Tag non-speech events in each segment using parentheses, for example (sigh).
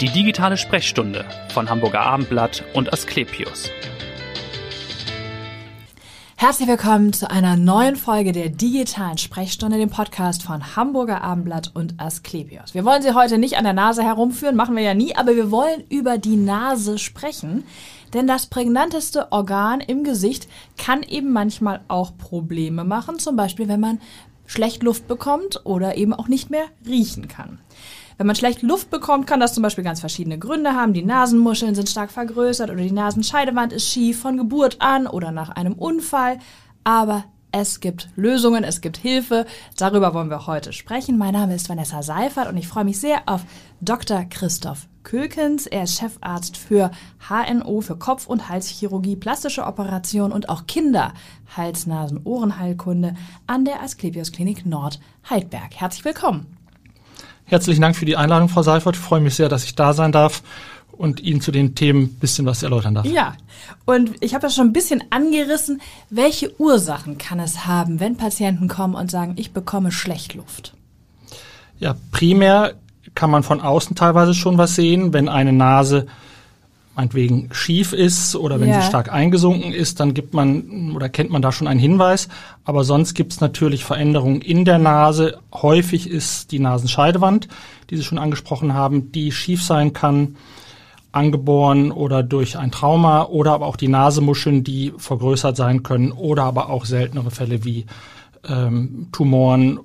Die digitale Sprechstunde von Hamburger Abendblatt und Asklepios. Herzlich willkommen zu einer neuen Folge der digitalen Sprechstunde, dem Podcast von Hamburger Abendblatt und Asklepios. Wir wollen Sie heute nicht an der Nase herumführen, machen wir ja nie, aber wir wollen über die Nase sprechen. Denn das prägnanteste Organ im Gesicht kann eben manchmal auch Probleme machen, zum Beispiel wenn man schlecht Luft bekommt oder eben auch nicht mehr riechen kann. Wenn man schlecht Luft bekommt, kann das zum Beispiel ganz verschiedene Gründe haben. Die Nasenmuscheln sind stark vergrößert oder die Nasenscheidewand ist schief von Geburt an oder nach einem Unfall. Aber es gibt Lösungen, es gibt Hilfe. Darüber wollen wir heute sprechen. Mein Name ist Vanessa Seifert und ich freue mich sehr auf Dr. Christoph Kökens. Er ist Chefarzt für HNO, für Kopf- und Halschirurgie, plastische Operation und auch Kinder, Hals-, Nasen-, Ohrenheilkunde an der Asklepios Klinik Nord Heidberg. Herzlich willkommen. Herzlichen Dank für die Einladung, Frau Seifert. Ich freue mich sehr, dass ich da sein darf und Ihnen zu den Themen ein bisschen was erläutern darf. Ja, und ich habe das schon ein bisschen angerissen. Welche Ursachen kann es haben, wenn Patienten kommen und sagen, ich bekomme schlecht Luft? Ja, primär kann man von außen teilweise schon was sehen, wenn eine Nase meinetwegen schief ist oder wenn ja. sie stark eingesunken ist, dann gibt man oder kennt man da schon einen Hinweis. Aber sonst gibt es natürlich Veränderungen in der Nase. Häufig ist die Nasenscheidewand, die Sie schon angesprochen haben, die schief sein kann, angeboren oder durch ein Trauma oder aber auch die Nasemuscheln, die vergrößert sein können oder aber auch seltenere Fälle wie ähm, Tumoren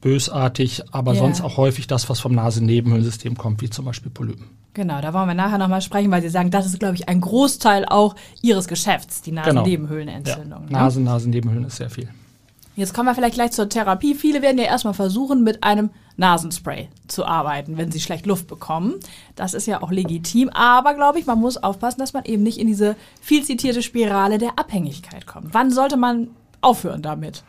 bösartig, aber ja. sonst auch häufig das, was vom Nasennebenhöhlensystem kommt, wie zum Beispiel Polypen. Genau, da wollen wir nachher nochmal sprechen, weil Sie sagen, das ist, glaube ich, ein Großteil auch Ihres Geschäfts, die genau. Nasennebenhöhlenentzündung. Genau. Ja. Nasen, Nasennebenhöhlen ist sehr viel. Jetzt kommen wir vielleicht gleich zur Therapie. Viele werden ja erstmal versuchen, mit einem Nasenspray zu arbeiten, wenn sie schlecht Luft bekommen. Das ist ja auch legitim, aber glaube ich, man muss aufpassen, dass man eben nicht in diese viel zitierte Spirale der Abhängigkeit kommt. Wann sollte man aufhören damit?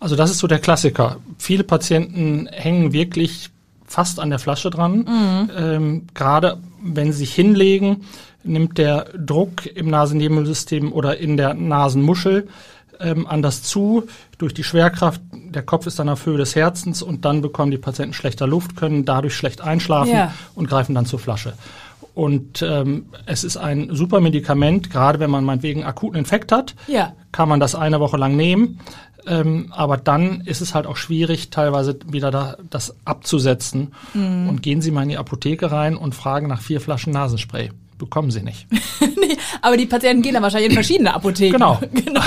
Also das ist so der Klassiker. Viele Patienten hängen wirklich fast an der Flasche dran. Mhm. Ähm, Gerade wenn sie sich hinlegen, nimmt der Druck im Nasennebenhöhlensystem oder in der Nasenmuschel ähm, anders zu durch die Schwerkraft. Der Kopf ist dann auf Höhe des Herzens und dann bekommen die Patienten schlechter Luft, können dadurch schlecht einschlafen ja. und greifen dann zur Flasche. Und ähm, es ist ein super Medikament, gerade wenn man meinetwegen akuten Infekt hat, ja. kann man das eine Woche lang nehmen. Ähm, aber dann ist es halt auch schwierig, teilweise wieder da, das abzusetzen. Mhm. Und gehen Sie mal in die Apotheke rein und fragen nach vier Flaschen Nasenspray. Bekommen Sie nicht. (laughs) nee, aber die Patienten gehen dann wahrscheinlich in verschiedene Apotheken. Genau. (laughs) genau.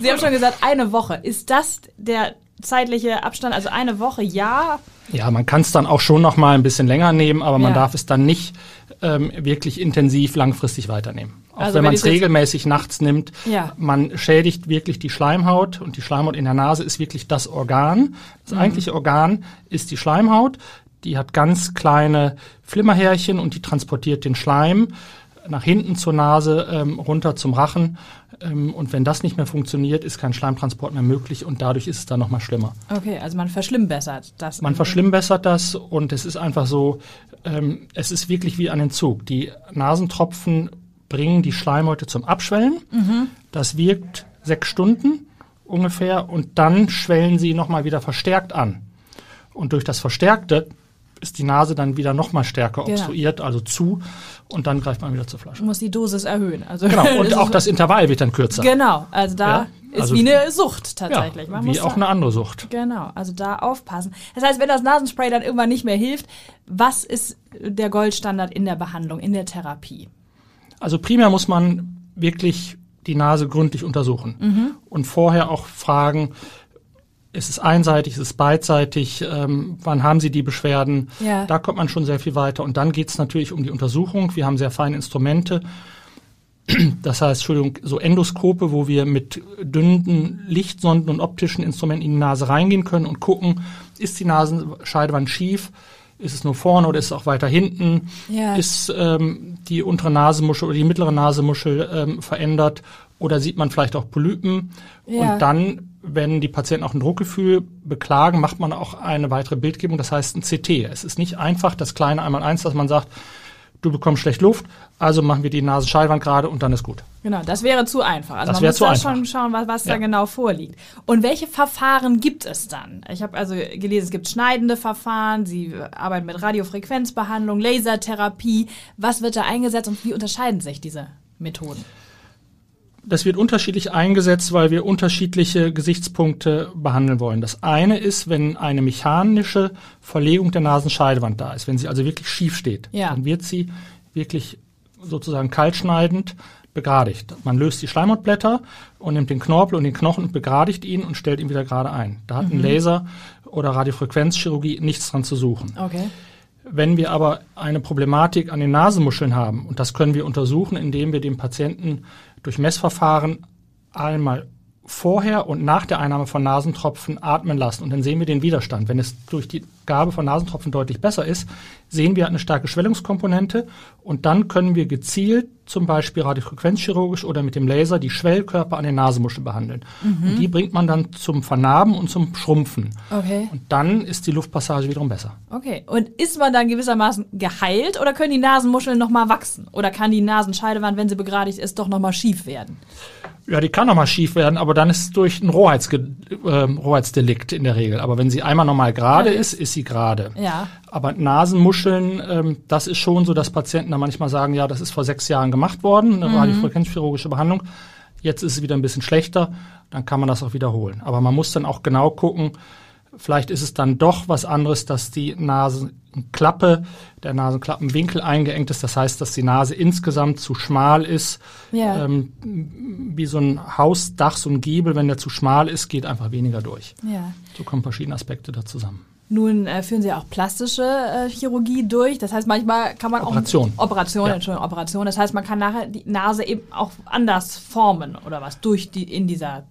Sie haben schon gesagt, eine Woche. Ist das der zeitliche Abstand? Also eine Woche, ja. Ja, man kann es dann auch schon noch mal ein bisschen länger nehmen, aber man ja. darf es dann nicht ähm, wirklich intensiv langfristig weiternehmen. Auch also wenn, man es regelmäßig nachts nimmt, ja. man schädigt wirklich die Schleimhaut und die Schleimhaut in der Nase ist wirklich das Organ. Das mhm. eigentliche Organ ist die Schleimhaut. Die hat ganz kleine Flimmerhärchen und die transportiert den Schleim nach hinten zur Nase, ähm, runter zum Rachen. Ähm, und wenn das nicht mehr funktioniert, ist kein Schleimtransport mehr möglich und dadurch ist es dann nochmal schlimmer. Okay, also man verschlimmbessert das. Man verschlimmbessert das und es ist einfach so, ähm, es ist wirklich wie ein Entzug. Die Nasentropfen bringen die Schleimhäute zum Abschwellen. Mhm. Das wirkt sechs Stunden ungefähr und dann schwellen sie nochmal wieder verstärkt an. Und durch das Verstärkte ist die Nase dann wieder nochmal stärker genau. obstruiert, also zu, und dann greift man wieder zur Flasche. Muss die Dosis erhöhen. Also genau, (laughs) und auch das Intervall wird dann kürzer. Genau, also da ja, also ist wie eine Sucht tatsächlich. Ja, wie auch eine andere Sucht. Genau, also da aufpassen. Das heißt, wenn das Nasenspray dann irgendwann nicht mehr hilft, was ist der Goldstandard in der Behandlung, in der Therapie? Also primär muss man wirklich die Nase gründlich untersuchen mhm. und vorher auch fragen, ist es einseitig, ist es beidseitig, ähm, wann haben Sie die Beschwerden? Ja. Da kommt man schon sehr viel weiter. Und dann geht es natürlich um die Untersuchung. Wir haben sehr feine Instrumente. Das heißt, Entschuldigung, so Endoskope, wo wir mit dünnen Lichtsonden und optischen Instrumenten in die Nase reingehen können und gucken, ist die Nasenscheidewand schief? Ist es nur vorne oder ist es auch weiter hinten? Ja. Ist ähm, die untere Nasenmuschel oder die mittlere Nasenmuschel ähm, verändert? Oder sieht man vielleicht auch Polypen? Ja. Und dann, wenn die Patienten auch ein Druckgefühl beklagen, macht man auch eine weitere Bildgebung, das heißt ein CT. Es ist nicht einfach das kleine einmal eins, dass man sagt, du bekommst schlecht Luft, also machen wir die Nasenschallwand gerade und dann ist gut. Genau, das wäre zu einfach. Also Das man muss da einfach. schon schauen, was, was Ja. da genau vorliegt. Und welche Verfahren gibt es dann? Ich habe also gelesen, es gibt schneidende Verfahren, Sie arbeiten mit Radiofrequenzbehandlung, Lasertherapie. Was wird da eingesetzt und wie unterscheiden sich diese Methoden? Das wird unterschiedlich eingesetzt, weil wir unterschiedliche Gesichtspunkte behandeln wollen. Das eine ist, wenn eine mechanische Verlegung der Nasenscheidewand da ist, wenn sie also wirklich schief steht, Ja. dann wird sie wirklich sozusagen kaltschneidend begradigt. Man löst die Schleimhautblätter und nimmt den Knorpel und den Knochen und begradigt ihn und stellt ihn wieder gerade ein. Da hat ein Laser oder Radiofrequenzchirurgie nichts dran zu suchen. Okay. Wenn wir aber eine Problematik an den Nasenmuscheln haben, und das können wir untersuchen, indem wir den Patienten durch Messverfahren einmal vorher und nach der Einnahme von Nasentropfen atmen lassen und dann sehen wir den Widerstand. Wenn es durch die Gabe von Nasentropfen deutlich besser ist, sehen wir eine starke Schwellungskomponente und dann können wir gezielt zum Beispiel radiofrequenzchirurgisch oder mit dem Laser die Schwellkörper an den Nasenmuscheln behandeln. Und die bringt man dann zum Vernarben und zum Schrumpfen. Okay. Und dann ist die Luftpassage wiederum besser. Okay. Und ist man dann gewissermaßen geheilt oder können die Nasenmuscheln nochmal wachsen? Oder kann die Nasenscheidewand, wenn sie begradigt ist, doch nochmal schief werden? Ja, die kann nochmal schief werden, aber dann ist es durch ein Rohheitsge ähm, Rohheitsdelikt in der Regel. Aber wenn sie einmal normal gerade Ja, ist, ist sie gerade. Ja. Aber Nasenmuscheln, ähm, das ist schon so, dass Patienten da manchmal sagen, ja, das ist vor sechs Jahren gemacht worden, eine radiofrequenzchirurgische Behandlung. Jetzt ist es wieder ein bisschen schlechter, dann kann man das auch wiederholen. Aber man muss dann auch genau gucken, vielleicht ist es dann doch was anderes, dass die Nasenklappe, der Nasenklappenwinkel eingeengt ist. Das heißt, dass die Nase insgesamt zu schmal ist. Ja. Ähm, wie so ein Hausdach, so ein Giebel, wenn der zu schmal ist, geht einfach weniger durch. Ja. So kommen verschiedene Aspekte da zusammen. Nun äh, führen Sie auch plastische äh, Chirurgie durch. Das heißt, manchmal kann man Operation. auch Operation, Ja. Entschuldigung, Operation. Das heißt, man kann nachher die Nase eben auch anders formen oder was durch die in dieser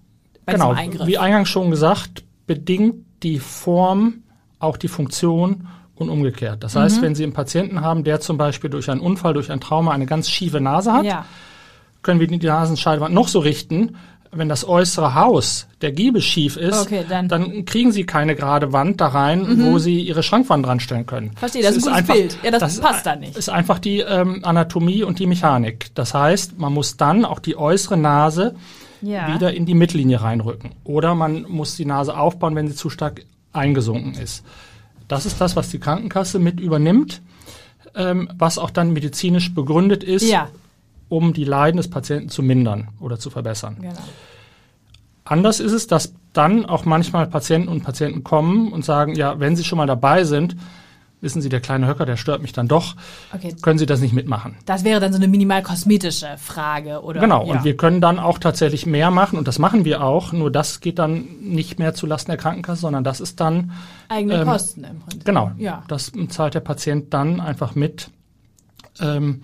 bei Genau, Eingriff. wie eingangs schon gesagt, bedingt die Form auch die Funktion und umgekehrt. Das Mhm. heißt, wenn Sie einen Patienten haben, der zum Beispiel durch einen Unfall, durch ein Trauma eine ganz schiefe Nase hat, ja. können wir die Nasenscheidewand noch so richten. Wenn das äußere Haus der Giebel schief ist, Okay, dann- kriegen Sie keine gerade Wand da rein, wo Sie Ihre Schrankwand dran stellen können. Verstehe, das ist ein gutes Bild. Ja, das passt da nicht. ist einfach die ähm, Anatomie und die Mechanik. Das heißt, man muss dann auch die äußere Nase Ja. wieder in die Mittellinie reinrücken. Oder man muss die Nase aufbauen, wenn sie zu stark eingesunken ist. Das ist das, was die Krankenkasse mit übernimmt, ähm, was auch dann medizinisch begründet ist, Ja, um die Leiden des Patienten zu mindern oder zu verbessern. genau. Anders ist es, dass dann auch manchmal Patienten und Patienten kommen und sagen, ja, wenn Sie schon mal dabei sind, wissen Sie, der kleine Höcker, der stört mich dann doch, Okay. können Sie das nicht mitmachen. Das wäre dann so eine minimal kosmetische Frage, oder? Genau, ja. und wir können dann auch tatsächlich mehr machen und das machen wir auch, nur das geht dann nicht mehr zulasten der Krankenkasse, sondern das ist dann, eigene ähm, Kosten im Prinzip. genau, Ja. das zahlt der Patient dann einfach mit, ähm,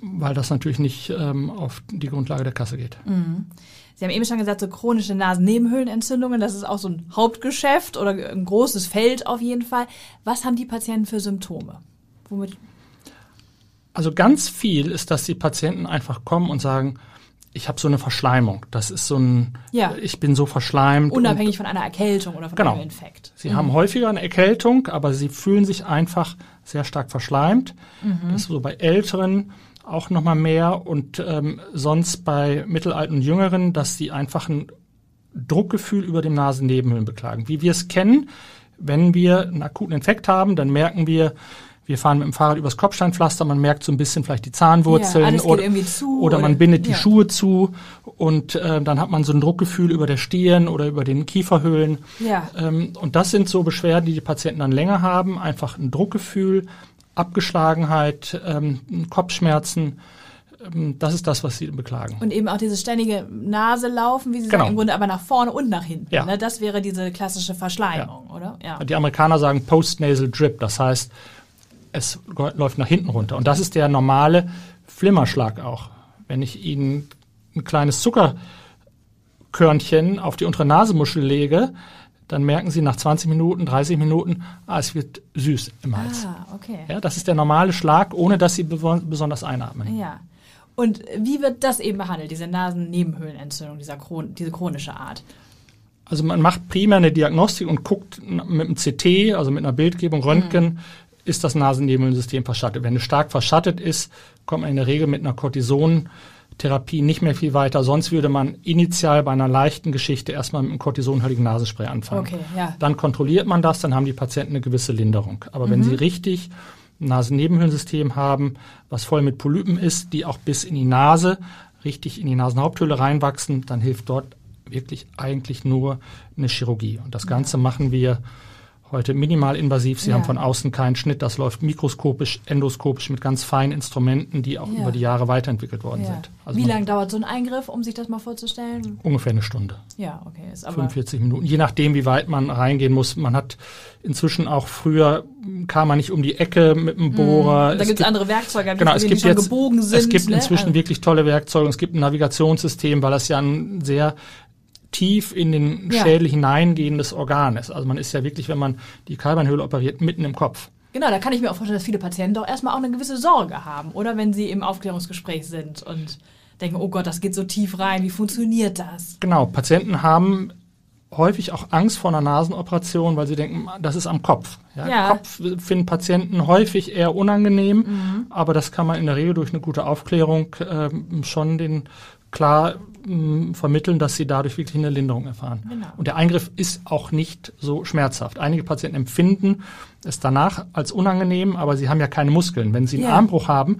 weil das natürlich nicht ähm, auf die Grundlage der Kasse geht. Sie haben eben schon gesagt, so chronische Nasennebenhöhlenentzündungen, das ist auch so ein Hauptgeschäft oder ein großes Feld auf jeden Fall. Was haben die Patienten für Symptome? Womit? Also ganz viel ist, dass die Patienten einfach kommen und sagen, ich habe so eine Verschleimung. Das ist so ein, Ja. ich bin so verschleimt. Unabhängig von einer Erkältung oder von Genau. einem Infekt. Sie haben häufiger eine Erkältung, aber sie fühlen sich einfach sehr stark verschleimt. Das ist so bei Älteren auch nochmal mehr und ähm, sonst bei Mittelalten und Jüngeren, dass sie einfach ein Druckgefühl über dem Nasennebenhöhlen beklagen. Wie wir es kennen, wenn wir einen akuten Infekt haben, dann merken wir, wir fahren mit dem Fahrrad übers Kopfsteinpflaster, man merkt so ein bisschen vielleicht die Zahnwurzeln Ja, oder, zu oder man bindet die ja. Schuhe zu und äh, dann hat man so ein Druckgefühl über der Stirn oder über den Kieferhöhlen. Ja. Ähm, und das sind so Beschwerden, die die Patienten dann länger haben. Einfach ein Druckgefühl, Abgeschlagenheit, ähm, Kopfschmerzen. Ähm, das ist das, was sie beklagen. Und eben auch dieses ständige Naselaufen, wie Sie Genau. sagen, im Grunde aber nach vorne und nach hinten. Ja. Ne? Das wäre diese klassische Verschleimung, oder? Ja. Die Amerikaner sagen Postnasal Drip, das heißt, es läuft nach hinten runter. Und das ist der normale Flimmerschlag auch. Wenn ich Ihnen ein kleines Zuckerkörnchen auf die untere Nasenmuschel lege, dann merken Sie nach 20 Minuten, 30 Minuten, ah, es wird süß im Hals. Ah, okay. Ja, das ist der normale Schlag, ohne dass Sie besonders einatmen. Ja. Und wie wird das eben behandelt, diese Nasennebenhöhlenentzündung, dieser Chron diese chronische Art? Also man macht primär eine Diagnostik und guckt mit einem CT, also mit einer Bildgebung, Röntgen, ist das Nasennebenhöhlensystem verschattet. Wenn es stark verschattet ist, kommt man in der Regel mit einer Cortisontherapie nicht mehr viel weiter. Sonst würde man initial bei einer leichten Geschichte erstmal mit einem cortisonhaltigen Nasenspray anfangen. Okay, ja. Dann kontrolliert man das, dann haben die Patienten eine gewisse Linderung. Aber wenn sie richtig ein Nasennebenhöhlensystem haben, was voll mit Polypen ist, die auch bis in die Nase, richtig in die Nasenhaupthöhle reinwachsen, dann hilft dort wirklich eigentlich nur eine Chirurgie. Und das Ganze machen wir heute minimal invasiv. Sie Ja. haben von außen keinen Schnitt. Das läuft mikroskopisch, endoskopisch mit ganz feinen Instrumenten, die auch Ja. über die Jahre weiterentwickelt worden Ja. sind. Also Wie lange dauert so ein Eingriff, um sich das mal vorzustellen? Ungefähr eine Stunde. Ja, okay. Ist aber 45 Minuten, je nachdem, wie weit man reingehen muss. Man hat inzwischen auch früher kam man nicht um die Ecke mit dem Bohrer. Mhm. da Es gibt es andere Werkzeuge, Genau, es gibt die schon jetzt, gebogen sind. es gibt ne? inzwischen Also- wirklich tolle Werkzeuge. Es gibt ein Navigationssystem, weil das ja ein sehr tief in den Ja. Schädel hineingehendes Organ ist. Also man ist ja wirklich, wenn man die Kalbernhöhle operiert, mitten im Kopf. Genau, da kann ich mir auch vorstellen, dass viele Patienten doch erstmal auch eine gewisse Sorge haben, oder wenn sie im Aufklärungsgespräch sind und denken, oh Gott, das geht so tief rein, wie funktioniert das? Genau, Patienten haben häufig auch Angst vor einer Nasenoperation, weil sie denken, das ist am Kopf. Ja, Ja. Kopf finden Patienten häufig eher unangenehm, Mhm. aber das kann man in der Regel durch eine gute Aufklärung ähm, schon den klar vermitteln, dass sie dadurch wirklich eine Linderung erfahren. Genau. Und der Eingriff ist auch nicht so schmerzhaft. Einige Patienten empfinden es danach als unangenehm, aber sie haben ja keine Muskeln. Wenn sie einen Ja. Armbruch haben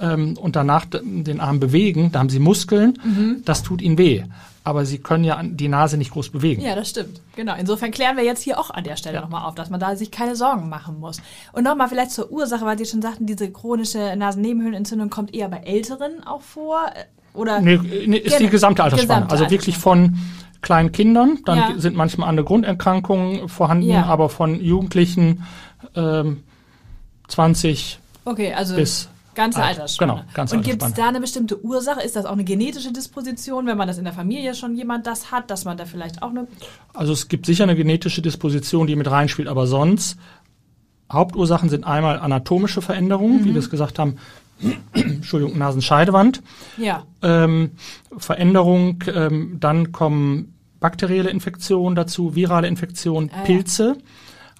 ähm, und danach den Arm bewegen, da haben sie Muskeln, Mhm. das tut ihnen weh. Aber sie können ja die Nase nicht groß bewegen. Ja, das stimmt. Genau. Insofern klären wir jetzt hier auch an der Stelle Ja. nochmal auf, dass man da sich keine Sorgen machen muss. Und nochmal vielleicht zur Ursache, weil Sie schon sagten, diese chronische Nasennebenhöhlenentzündung kommt eher bei Älteren auch vor. Oder Nee, nee, ist die gesamte Altersspanne. gesamte also wirklich von kleinen Kindern, dann Ja. sind manchmal andere Grunderkrankungen vorhanden, Ja. aber von Jugendlichen ähm, 20 okay, also bis ganze alt. Altersspanne. Genau, ganze Und gibt es da eine bestimmte Ursache? Ist das auch eine genetische Disposition, wenn man das in der Familie schon jemand das hat, dass man da vielleicht auch eine Also es gibt sicher eine genetische Disposition, die mit reinspielt, aber sonst Hauptursachen sind einmal anatomische Veränderungen, Mhm. wie wir es gesagt haben, Entschuldigung, Nasenscheidewand, ja, ähm, Veränderung, ähm, dann kommen bakterielle Infektionen dazu, virale Infektionen, Ah, ja. Pilze,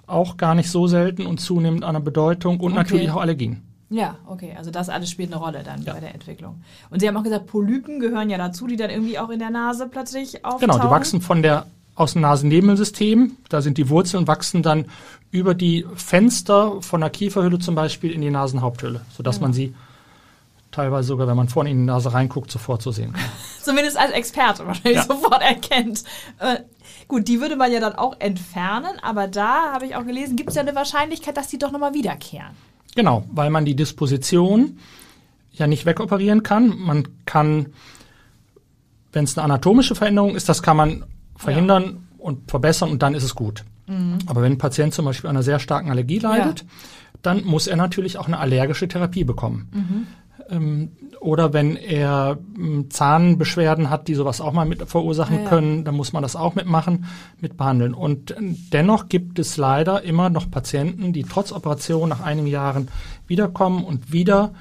auch gar nicht so selten und zunehmend an der Bedeutung und Okay. natürlich auch Allergien. Ja, okay, also das alles spielt eine Rolle dann Ja. bei der Entwicklung. Und Sie haben auch gesagt, Polypen gehören ja dazu, die dann irgendwie auch in der Nase plötzlich auftauchen. Genau, die wachsen von der aus dem Nasennebenhöhlensystem, da sind die Wurzeln und wachsen dann über die Fenster von der Kieferhülle zum Beispiel in die Nasenhaupthülle, sodass man sie teilweise sogar, wenn man vorne in die Nase reinguckt, sofort so sehen kann. (laughs) Zumindest als Experte wahrscheinlich Ja. sofort erkennt. Äh, gut, die würde man ja dann auch entfernen, aber da habe ich auch gelesen, gibt es ja eine Wahrscheinlichkeit, dass die doch nochmal wiederkehren. Genau, weil man die Disposition ja nicht wegoperieren kann. Man kann, wenn es eine anatomische Veränderung ist, das kann man verhindern und verbessern und dann ist es gut. Aber wenn ein Patient zum Beispiel an einer sehr starken Allergie leidet, dann muss er natürlich auch eine allergische Therapie bekommen. Ähm, oder wenn er ähm, Zahnbeschwerden hat, die sowas auch mal mit verursachen Ja, ja. können, dann muss man das auch mitmachen, mit behandeln. Und dennoch gibt es leider immer noch Patienten, die trotz Operation nach einigen Jahren wiederkommen und wieder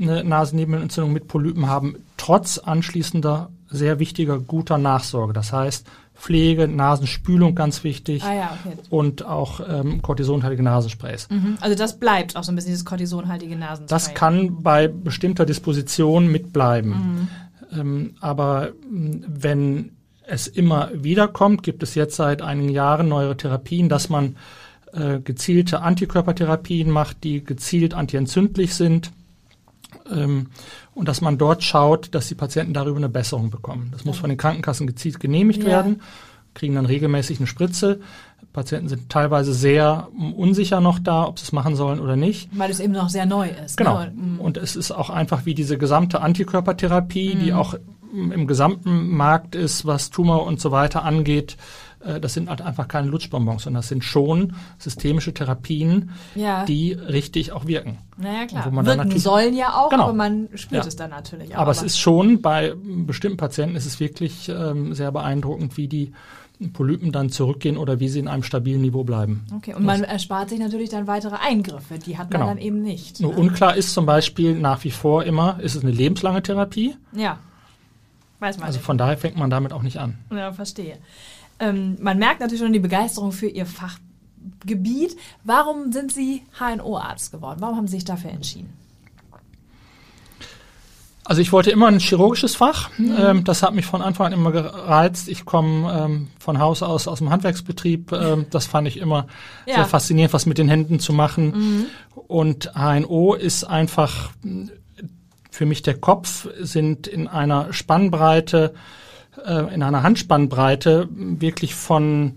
eine Nasennebenentzündung mit Polypen haben, trotz anschließender sehr wichtiger, guter Nachsorge. Das heißt, Pflege, Nasenspülung ganz wichtig Ah ja, okay. und auch ähm, kortisonhaltige Nasensprays. Mhm. Also das bleibt auch so ein bisschen dieses kortisonhaltige Nasenspray. Das kann bei bestimmter Disposition mitbleiben. Ähm, aber mh, wenn es immer wieder kommt, gibt es jetzt seit einigen Jahren neuere Therapien, dass man äh, gezielte Antikörpertherapien macht, die gezielt antientzündlich sind. Ähm, und dass man dort schaut, dass die Patienten darüber eine Besserung bekommen. Das muss von den Krankenkassen gezielt genehmigt Ja. werden, kriegen dann regelmäßig eine Spritze. Patienten sind teilweise sehr unsicher noch da, ob sie es machen sollen oder nicht. Weil es eben noch sehr neu ist. Genau. Ne? Und, mm, Und es ist auch einfach wie diese gesamte Antikörpertherapie, die auch im gesamten Markt ist, was Tumor und so weiter angeht. Äh, Das sind halt einfach keine Lutschbonbons, sondern das sind schon systemische Therapien, ja, die richtig auch wirken. naja klar. wo man dann Wirken sollen ja auch, Genau. aber man spürt Ja. es dann natürlich auch. Aber es ist schon bei bestimmten Patienten ist es wirklich ähm, sehr beeindruckend, wie die Polypen dann zurückgehen oder wie sie in einem stabilen Niveau bleiben. Okay, und man erspart sich natürlich dann weitere Eingriffe. Die hat man Genau. dann eben nicht. Nur ne? unklar ist zum Beispiel nach wie vor immer, ist es eine lebenslange Therapie? Ja. Weiß man Also nicht. von daher fängt man damit auch nicht an. Ja, verstehe. Ähm, man merkt natürlich schon die Begeisterung für ihr Fach Gebiet. Warum sind Sie HNO-Arzt geworden? Warum haben Sie sich dafür entschieden? Also ich wollte immer ein chirurgisches Fach. Mhm. Ähm, das hat mich von Anfang an immer gereizt. Ich komme ähm, von Haus aus aus dem Handwerksbetrieb. Ähm, das fand ich immer (laughs) ja. sehr faszinierend, was mit den Händen zu machen. Mhm. Und HNO ist einfach für mich der Kopf, sind in einer Spannbreite, in einer Handspannbreite wirklich von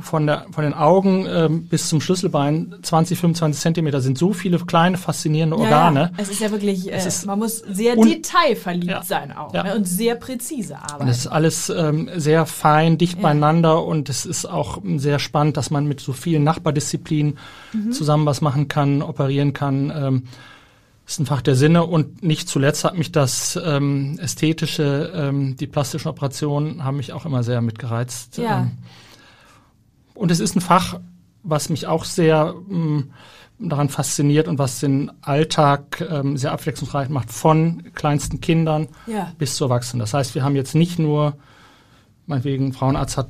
von, der, von den Augen äh, bis zum Schlüsselbein 20, 25 Zentimeter sind so viele kleine, faszinierende Organe. Ja, ja. Es ist ja wirklich, äh, ist man muss sehr detailverliebt ja, sein auch ne? und sehr präzise arbeiten. Und es ist alles ähm, sehr fein, dicht beieinander und es ist auch sehr spannend, dass man mit so vielen Nachbardisziplinen mhm. zusammen was machen kann, operieren kann. Ähm, ist ein Fach der Sinne und nicht zuletzt hat mich das ähm, ästhetische, ähm, die plastischen Operationen haben mich auch immer sehr mitgereizt. Ja. Ähm, und es ist ein Fach, was mich auch sehr ähm, daran fasziniert und was den Alltag ähm, sehr abwechslungsreich macht, von kleinsten Kindern ja. bis zu Erwachsenen. Das heißt, wir haben jetzt nicht nur, meinetwegen, Frauenarzt hat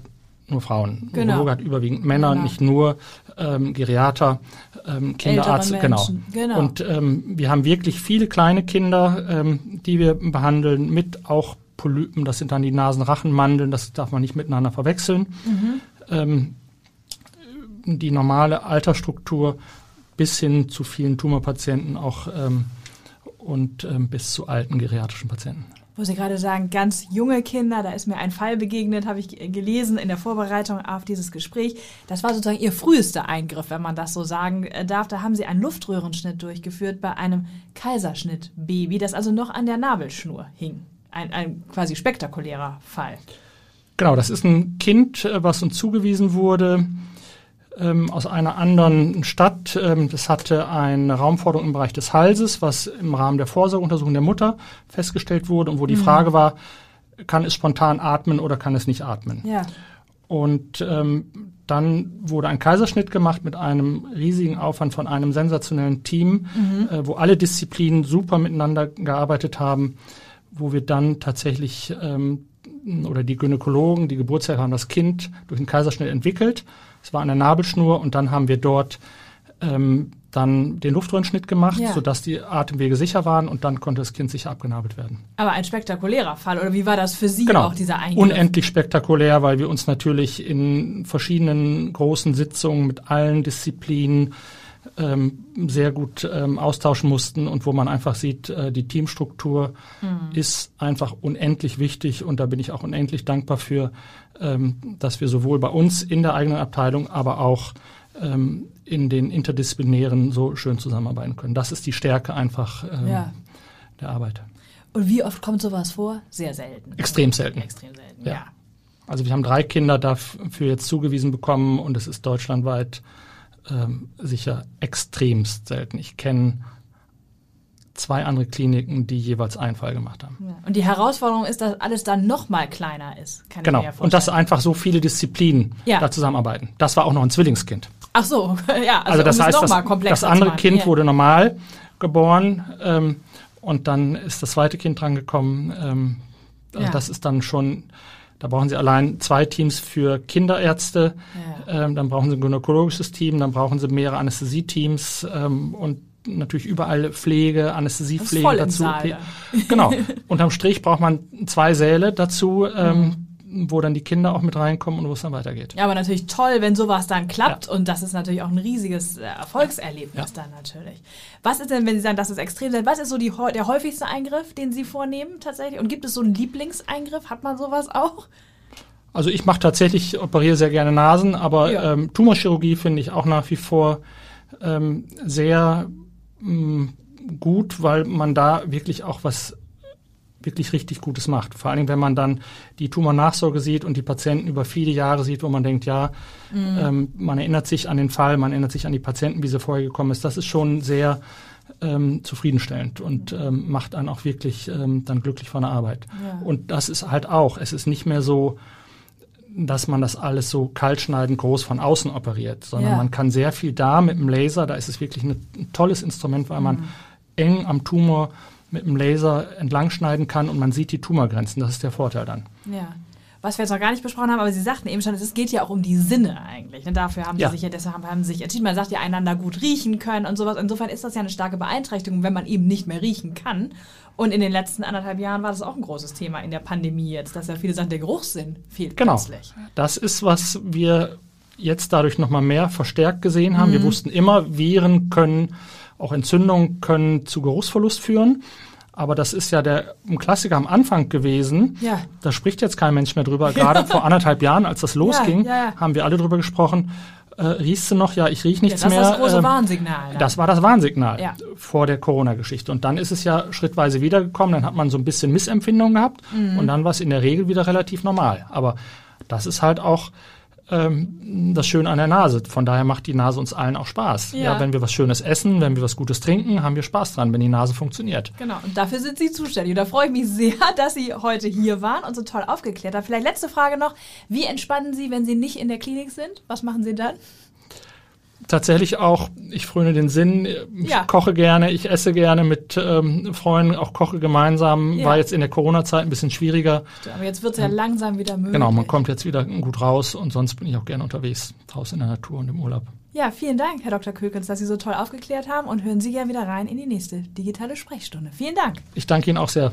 nur Frauen. Genau. Urologe hat überwiegend Männer, genau. nicht nur ähm, Geriater, ähm, Kinderarzt, genau. genau. Und ähm, wir haben wirklich viele kleine Kinder, ähm, die wir behandeln mit auch Polypen, das sind dann die Nasenrachenmandeln, das darf man nicht miteinander verwechseln. Mhm. Ähm, die normale Altersstruktur bis hin zu vielen Tumorpatienten auch ähm, und ähm, bis zu alten geriatrischen Patienten. Wo Sie gerade sagen, ganz junge Kinder, da ist mir ein Fall begegnet, habe ich gelesen in der Vorbereitung auf dieses Gespräch. Das war sozusagen Ihr frühester Eingriff, wenn man das so sagen äh, darf. Da haben Sie einen Luftröhrenschnitt durchgeführt bei einem Kaiserschnittbaby, das also noch an der Nabelschnur hing. Ein, ein quasi spektakulärer Fall. Genau, das ist ein Kind, äh, was uns zugewiesen wurde ähm, aus einer anderen Stadt. Ähm, das hatte eine Raumforderung im Bereich des Halses, was im Rahmen der Vorsorgeuntersuchung der Mutter festgestellt wurde und wo die mhm. Frage war, kann es spontan atmen oder kann es nicht atmen? Ja. Und ähm, dann wurde ein Kaiserschnitt gemacht mit einem riesigen Aufwand von einem sensationellen Team, mhm. äh, wo alle Disziplinen super miteinander gearbeitet haben, wo wir dann tatsächlich ähm, oder die Gynäkologen, die Geburtshelfer haben das Kind durch den Kaiserschnitt entwickelt es war an der Nabelschnur und dann haben wir dort ähm, dann den Luftröhrenschnitt gemacht, ja. sodass die Atemwege sicher waren und dann konnte das Kind sicher abgenabelt werden. Aber ein spektakulärer Fall, oder wie war das für Sie genau. auch, dieser Eingriff? Unendlich spektakulär, weil wir uns natürlich in verschiedenen großen Sitzungen mit allen Disziplinen ähm, sehr gut ähm, austauschen mussten und wo man einfach sieht, äh, die Teamstruktur mhm. ist einfach unendlich wichtig und da bin ich auch unendlich dankbar für, ähm, dass wir sowohl bei uns in der eigenen Abteilung, aber auch ähm, in den interdisziplinären so schön zusammenarbeiten können. Das ist die Stärke einfach ähm, ja. der Arbeit. Und wie oft kommt sowas vor? Sehr selten. Extrem selten. Extrem selten, ja. ja. Also wir haben drei Kinder dafür jetzt zugewiesen bekommen und es ist deutschlandweit ähm, sicher extremst selten. Ich kenne zwei andere Kliniken, die jeweils einen Fall gemacht haben. Ja. Und die Herausforderung ist, dass alles dann noch mal kleiner ist. Kann genau. und dass einfach so viele Disziplinen ja. da zusammenarbeiten. Das war auch noch ein Zwillingskind. Ach so, (laughs) ja. Also, also das heißt, das, das andere Kind ja. wurde normal geboren ähm, und dann ist das zweite Kind drangekommen. Ähm, also das ist dann schon da brauchen Sie allein zwei Teams für Kinderärzte, ja. ähm, dann brauchen Sie ein gynäkologisches Team, dann brauchen Sie mehrere Anästhesieteams ähm, und natürlich überall Pflege, Anästhesiepflege dazu. Genau. (laughs) Unterm Strich braucht man zwei Säle dazu, ähm, mhm. Wo dann die Kinder auch mit reinkommen und wo es dann weitergeht. Ja, aber natürlich toll, wenn sowas dann klappt ja. und das ist natürlich auch ein riesiges äh, Erfolgserlebnis ja. dann natürlich. Was ist denn, wenn Sie sagen, das ist extrem, was ist so die, der häufigste Eingriff, den Sie vornehmen tatsächlich? Und gibt es so einen Lieblingseingriff? Hat man sowas auch? Also ich mache tatsächlich, operiere sehr gerne Nasen, aber ja. ähm, Tumorchirurgie finde ich auch nach wie vor ähm, sehr mh, gut, weil man da wirklich auch was wirklich richtig Gutes macht. Vor allen Dingen, wenn man dann die Tumornachsorge sieht und die Patienten über viele Jahre sieht, wo man denkt, ja, mhm. ähm, man erinnert sich an den Fall, man erinnert sich an die Patienten, wie sie vorher gekommen ist. Das ist schon sehr ähm, zufriedenstellend und ähm, macht einen auch wirklich ähm, dann glücklich von der Arbeit. Ja. Und das ist halt auch, es ist nicht mehr so, dass man das alles so kaltschneidend groß von außen operiert, sondern ja. man kann sehr viel da mit dem Laser, da ist es wirklich ein, tolles Instrument, weil man mhm. eng am Tumor mit dem Laser entlangschneiden kann und man sieht die Tumorgrenzen. Das ist der Vorteil dann. Ja. was wir jetzt noch gar nicht besprochen haben, aber Sie sagten eben schon, es geht ja auch um die Sinne eigentlich. Ne? Dafür haben Ja. Sie sich ja, deshalb haben Sie sich entschieden. Man sagt ja, einander gut riechen können und sowas. Insofern ist das ja eine starke Beeinträchtigung, wenn man eben nicht mehr riechen kann. Und in den letzten anderthalb Jahren war das auch ein großes Thema in der Pandemie jetzt, dass ja viele sagen, der Geruchssinn fehlt Genau. plötzlich. Das ist, was wir jetzt dadurch nochmal mehr verstärkt gesehen haben. Mhm. Wir wussten immer, Viren können, auch Entzündungen können zu Geruchsverlust führen. Aber das ist ja der ein Klassiker am Anfang gewesen. Ja. Da spricht jetzt kein Mensch mehr drüber. Gerade vor anderthalb Jahren, als das losging, ja, ja. haben wir alle drüber gesprochen. Äh, riechst du noch? Ja, ich riech Ja, nichts das ist mehr. das große Ähm, Warnsignal. ne? das war das Warnsignal vor der Corona-Geschichte. Und dann ist es ja schrittweise wiedergekommen. Dann hat man so ein bisschen Missempfindung gehabt. Mhm. Und dann war es in der Regel wieder relativ normal. Aber das ist halt auch ähm, das Schöne an der Nase. Von daher macht die Nase uns allen auch Spaß. Ja. Ja. wenn wir was Schönes essen, wenn wir was Gutes trinken, haben wir Spaß dran, wenn die Nase funktioniert. Genau, und dafür sind Sie zuständig. Und da freue ich mich sehr, (laughs) dass Sie heute hier waren und so toll aufgeklärt haben. Vielleicht letzte Frage noch. Wie entspannen Sie, wenn Sie nicht in der Klinik sind? Was machen Sie dann? Tatsächlich auch, ich fröne den Sinn, ich Ja. koche gerne, ich esse gerne mit ähm, Freunden, auch koche gemeinsam. Ja. War jetzt in der Corona-Zeit ein bisschen schwieriger. Aber jetzt wird es ja langsam wieder möglich. Genau, man kommt jetzt wieder gut raus und sonst bin ich auch gerne unterwegs, draußen in der Natur und im Urlaub. Ja, vielen Dank, Herr Dr. Kökens, dass Sie so toll aufgeklärt haben und hören Sie gerne wieder rein in die nächste digitale Sprechstunde. Vielen Dank. Ich danke Ihnen auch sehr.